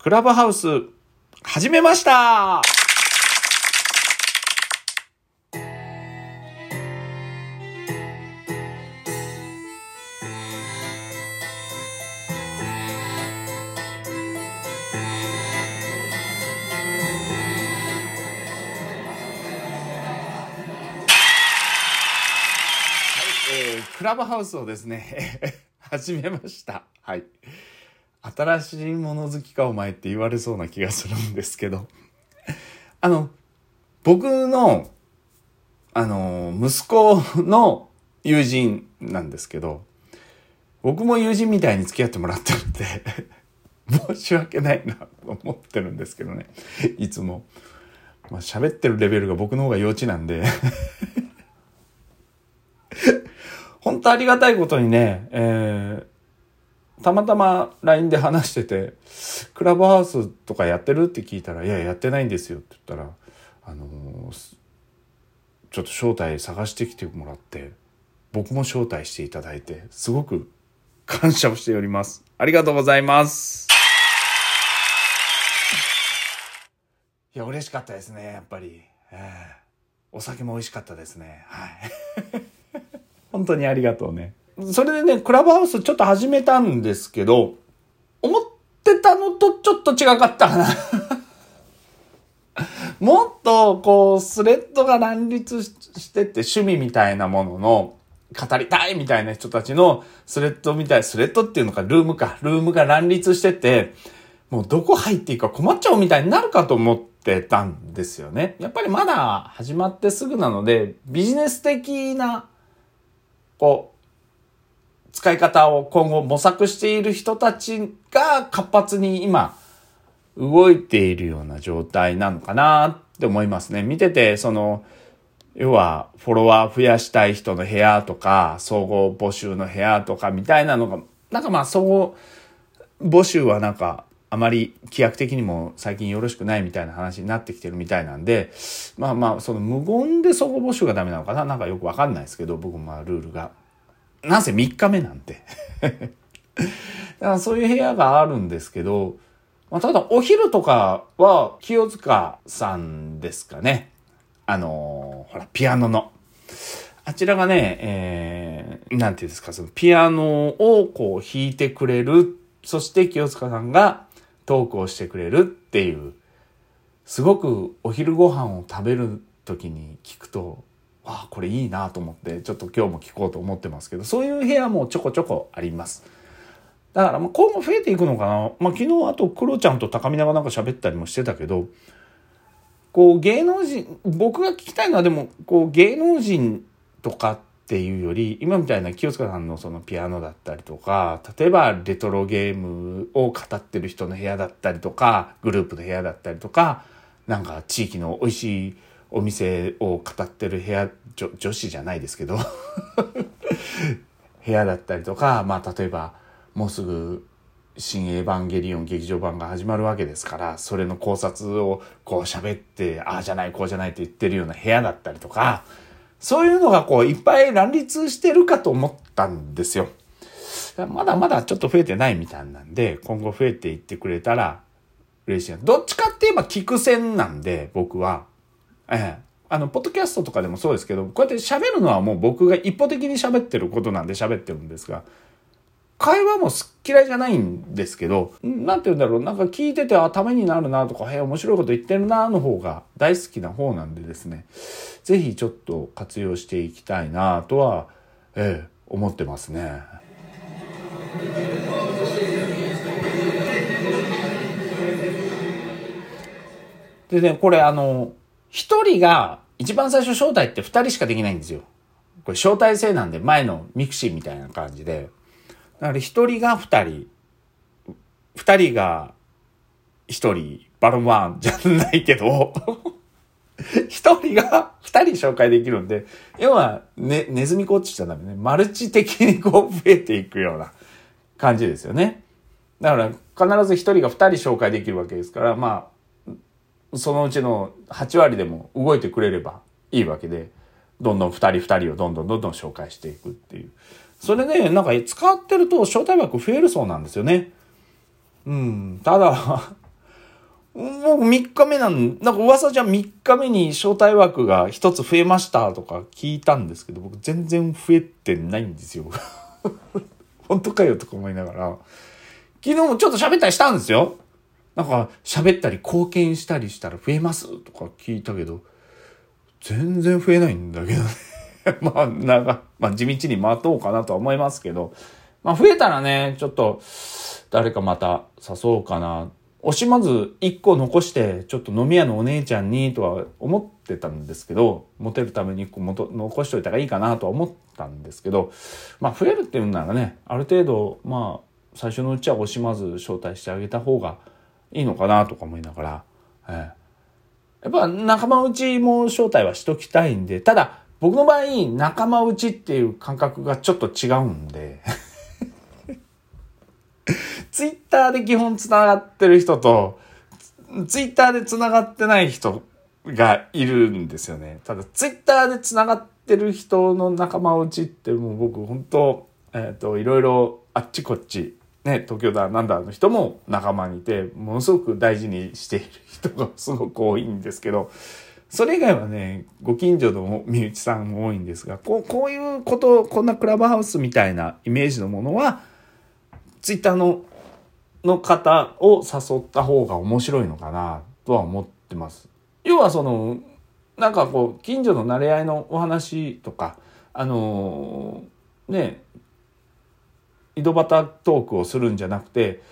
クラブハウス、始めましたえークラブハウスをですね、始めました。はい。新しいもの好きかお前って言われそうな気がするんですけど。あの、僕の、あの、息子の友人なんですけど、僕も友人みたいに付き合ってもらってるんで、申し訳ないなと思ってるんですけどね。いつも。まあ喋ってるレベルが僕の方が幼稚なんで。本当ありがたいことにね、えーたまたま LINE で話してて、クラブハウスとかやってるって聞いたら、いや、やってないんですよって言ったら、あのーちょっと招待探してきてもらって、僕も招待していただいて、すごく感謝をしております。ありがとうございます。いや、嬉しかったですね、やっぱり。えーお酒も美味しかったですね。はい。本当にありがとうね。それでね、クラブハウスちょっと始めたんですけど、思ってたのとちょっと違かったかな。もっと、こう、スレッドが乱立してって趣味みたいなものの、語りたいみたいな人たちのスレッドみたい、スレッドっていうのか、ルームか、ルームが乱立してて、もうどこ入っていいか困っちゃうみたいになるかと思ってたんですよね。やっぱりまだ始まってすぐなので、ビジネス的な、こう、使い方を今後模索している人たちが活発に今動いているような状態なのかなって思いますね。見てて、その、要はフォロワー増やしたい人の部屋とか、総合募集の部屋とかみたいなのが、なんかまあ総合募集はなんかあまり規約的にも最近よろしくないみたいな話になってきてるみたいなんで、まあまあその無言で総合募集がダメなのかななんかよくわかんないですけど、僕もまあルールが。なんせ3日目なんて。だからそういう部屋があるんですけど、まあ、ただお昼とかは清塚さんですかね。あのーほら、ピアノの。あちらがね、えー、なんていうんですか、そのピアノをこう弾いてくれる。そして清塚さんがトークをしてくれるっていう、すごくお昼ご飯を食べる時に聞くと、あ、これいいなと思って、ちょっと今日も聞こうと思ってますけど、そういう部屋もちょこちょこあります。だから、まあ、今後増えていくのかな。まあ、昨日、あと、クロちゃんと高見菜がなんか喋ったりもしてたけど、こう、芸能人、僕が聞きたいのは、でも、こう、芸能人とかっていうより、今みたいな清塚さんのそのピアノだったりとか、例えば、レトロゲームを語ってる人の部屋だったりとか、グループの部屋だったりとか、なんか、地域の美味しいお店を語ってる部屋、女女子じゃないですけど、部屋だったりとか、まあ、例えば、もうすぐ、新エヴァンゲリオン劇場版が始まるわけですから、それの考察をこう喋って、ああじゃない、こうじゃないって言ってるような部屋だったりとか、そういうのがこういっぱい乱立してるかと思ったんですよ。まだまだちょっと増えてないみたいなんで、今後増えていってくれたら嬉しいな。どっちかって言えば聞く線なんで、僕は。ええ。あの、ポッドキャストとかでもそうですけど、こうやって喋るのはもう僕が一方的に喋ってることなんで喋ってるんですが、会話も好き嫌いじゃないんですけど、なんて言うんだろう、なんか聞いてて、あ、ためになるなとか、へえ、面白いこと言ってるなの方が大好きな方なんでですね、ぜひちょっと活用していきたいなとは、ええ、思ってますね。でね、これあの、一人が、一番最初招待って二人しかできないんですよ。これ招待制なんで、前のミクシーみたいな感じで。だから一人が二人、二人が一人、バルワンじゃないけど、一人が二人紹介できるんで、要は、ね、ネズミコーチしちゃダメね。マルチ的にこう増えていくような感じですよね。だから必ず一人が二人紹介できるわけですから、まあ、そのうちの8割でも動いてくれればいいわけで、どんどん二人二人をどんどんどんどん紹介していくっていう。それね、なんか使ってると招待枠増えるそうなんですよね。うん。ただ、僕3日目なん、なんか噂じゃ3日目に招待枠が1つ増えましたとか聞いたんですけど、僕全然増えてないんですよ。本当かよとか思いながら。昨日もちょっと喋ったりしたんですよ。なんか喋ったり貢献したりしたら増えますとか聞いたけど、全然増えないんだけどね。まあ、なんか、まあ地道に待とうかなとは思いますけど、まあ増えたらね、ちょっと誰かまた誘おうかな。惜しまず一個残して、ちょっと飲み屋のお姉ちゃんにとは思ってたんですけど、モテるために一個もと残しといたらいいかなとは思ったんですけど、まあ増えるっていうんならね、ある程度、まあ、最初のうちは惜しまず招待してあげた方がいいのかなとか思いながら、えー、やっぱ仲間内も招待はしときたいんで、ただ僕の場合仲間内っていう感覚がちょっと違うんで ツイッターで基本繋がってる人と、ツイッターで繋がってない人がいるんですよね。ただツイッターで繋がってる人の仲間内ってもう僕本当えっ、ー、と、いろいろあっちこっちね、東京だなんだの人も仲間にいて、ものすごく大事にしている人がすごく多いんですけど、それ以外はね、ご近所の身内さんも多いんですが、こうこういうこと、こんなクラブハウスみたいなイメージのものは、ツイッターのの方を誘った方が面白いのかなとは思ってます。要はその、なんかこう、近所の馴れ合いのお話とか、あのー、ね、井戸端トークをするんじゃなくて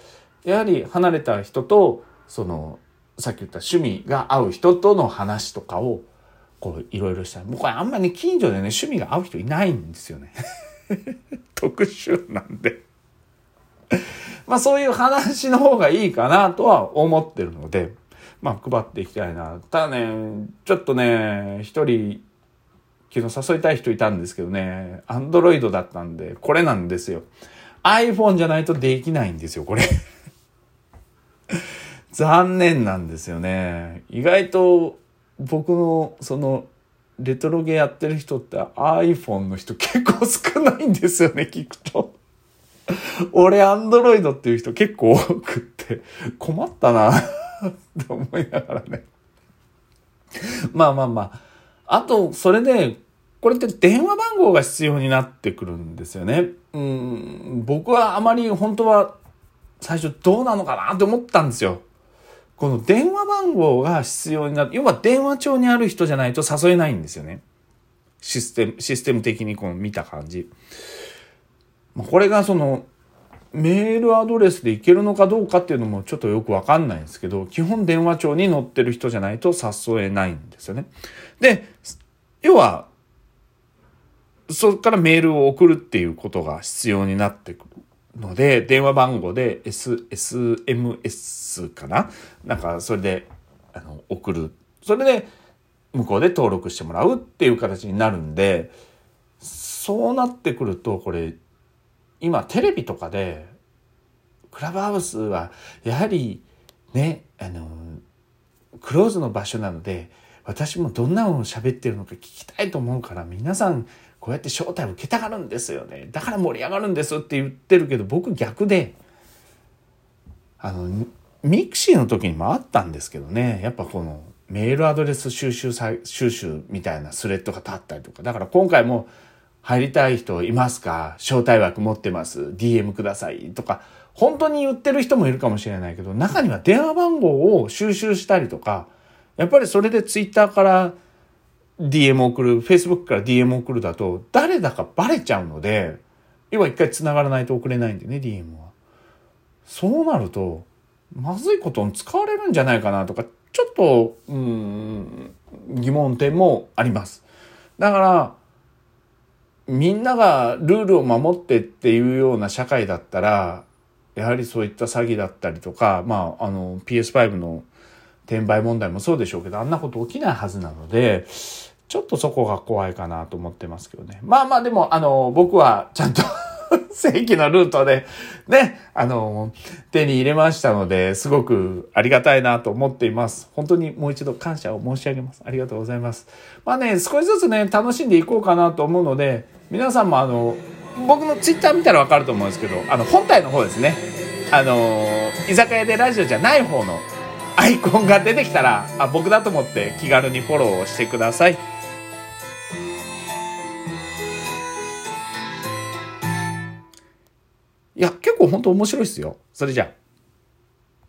やはり離れた人とそのさっき言った趣味が合う人との話とかをこういろいろした。僕はあんまり、近所でね趣味が合う人いないんですよね。特殊なんで。まあそういう話の方がいいかなとは思ってるのでまあ配っていきたいな。ただねちょっとね一人昨日誘いたい人いたんですけどねアンドロイドだったんでこれなんですよ。iPhone じゃないとできないんですよ、これ 残念なんですよね。意外と僕のそのレトロゲーやってる人って iPhone の人結構少ないんですよね、聞くと。俺、アンドロイドっていう人結構多くって困ったなって思いながらね。まあまあまあ。あと、それで、これって電話番号が必要になってくるんですよね。うん、僕はあまり本当は最初どうなのかなって思ったんですよ。この電話番号が必要になる。要は電話帳にある人じゃないと誘えないんですよね。システム、システム的にこの見た感じ。これがそのメールアドレスでいけるのかどうかっていうのもちょっとよくわかんないんですけど、基本電話帳に載ってる人じゃないと誘えないんですよね。で、要はそこからメールを送るっていうことが必要になってくるので、電話番号で S、SMS かな？なんか、それで、あの、送る。それで、向こうで登録してもらうっていう形になるんで、そうなってくると、これ、今テレビとかで、クラブハウスは、やはり、ね、あの、クローズの場所なので、私もどんなのを喋ってるのか聞きたいと思うから皆さんこうやって招待を受けたがるんですよね。だから盛り上がるんですって言ってるけど僕逆であのミクシーの時にもあったんですけどね。やっぱこのメールアドレス収集収集みたいなスレッドが立ったりとか。だから今回も入りたい人いますか？招待枠持ってます。DM くださいとか。本当に言ってる人もいるかもしれないけど中には電話番号を収集したりとか。やっぱりそれでツイッターから DM 送る、Facebook から DM 送るだと、誰だかバレちゃうので、要は一回繋がらないと送れないんでね、DM は。そうなると、まずいことに使われるんじゃないかなとか、ちょっと、うん、疑問点もあります。だから、みんながルールを守ってっていうような社会だったら、やはりそういった詐欺だったりとか、まあ、あの、PS5 の転売問題もそうでしょうけど、あんなこと起きないはずなので、ちょっとそこが怖いかなと思ってますけどね。まあまあでも、あの、僕はちゃんと 正規のルートで、ね、あの、手に入れましたので、すごくありがたいなと思っています。本当にもう一度感謝を申し上げます。ありがとうございます。まあね、少しずつね、楽しんでいこうかなと思うので、皆さんもあの、僕のツイッター見たらわかると思うんですけど、あの、本体の方ですね。あの、居酒屋でラジオじゃない方のアイコンが出てきたら、あ、僕だと思って気軽にフォローをしてください。いや、結構本当面白いっすよ。それじゃあ。